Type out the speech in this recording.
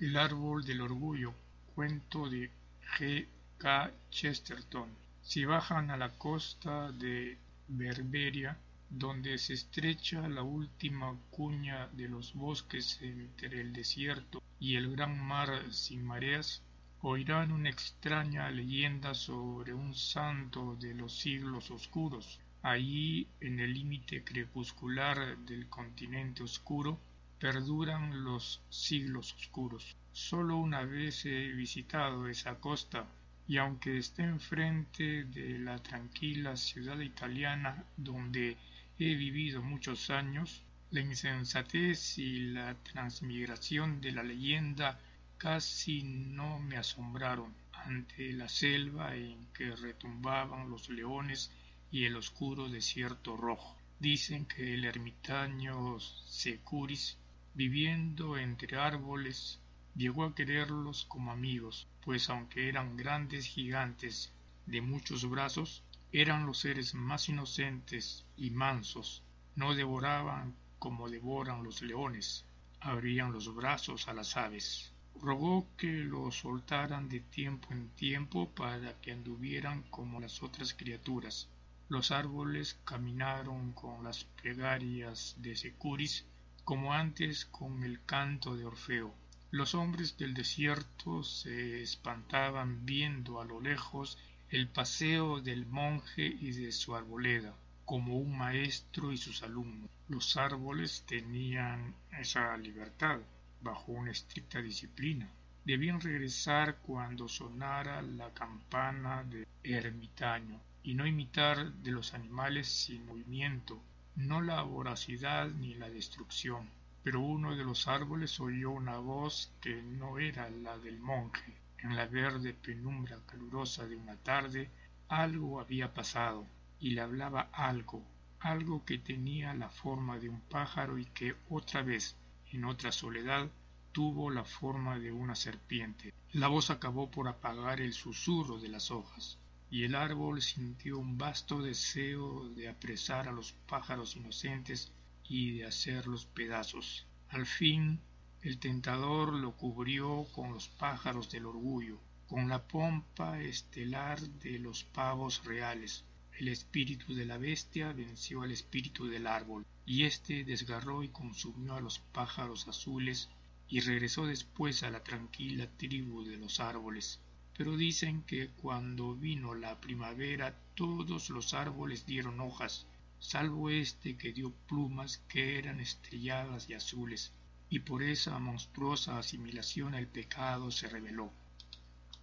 El árbol del orgullo, cuento de G. K. Chesterton. Si bajan a la costa de Berberia, donde se estrecha la última cuña de los bosques entre el desierto y el gran mar sin mareas, oirán una extraña leyenda sobre un santo de los siglos oscuros. Allí, en el límite crepuscular del continente oscuro, perduran los siglos oscuros. Solo una vez he visitado esa costa y aunque esté enfrente de la tranquila ciudad italiana donde he vivido muchos años, la insensatez y la transmigración de la leyenda casi no me asombraron ante la selva en que retumbaban los leones y el oscuro desierto rojo. Dicen que el ermitaño Securis, viviendo entre árboles, llegó a quererlos como amigos, pues aunque eran grandes gigantes de muchos brazos, eran los seres más inocentes y mansos, no devoraban como devoran los leones, abrían los brazos a las aves. Rogó que los soltaran de tiempo en tiempo para que anduvieran como las otras criaturas. Los árboles caminaron con las plegarias de Securis, como antes con el canto de Orfeo. Los hombres del desierto se espantaban viendo a lo lejos el paseo del monje y de su arboleda, como un maestro y sus alumnos. Los árboles tenían esa libertad, bajo una estricta disciplina. Debían regresar cuando sonara la campana de ermitaño y no imitar de los animales sin movimiento, no la voracidad ni la destrucción. Pero uno de los árboles oyó una voz que no era la del monje, en la verde penumbra calurosa de una tarde algo había pasado y le hablaba algo, algo que tenía la forma de un pájaro y que otra vez, en otra soledad, tuvo la forma de una serpiente. La voz acabó por apagar el susurro de las hojas, y el árbol sintió un vasto deseo de apresar a los pájaros inocentes y de hacerlos pedazos. Al fin el tentador lo cubrió con los pájaros del orgullo, con la pompa estelar de los pavos reales. El espíritu de la bestia venció al espíritu del árbol, y éste desgarró y consumió a los pájaros azules y regresó después a la tranquila tribu de los árboles. Pero dicen que cuando vino la primavera todos los árboles dieron hojas, salvo este que dio plumas que eran estrelladas y azules, y por esa monstruosa asimilación el pecado se reveló.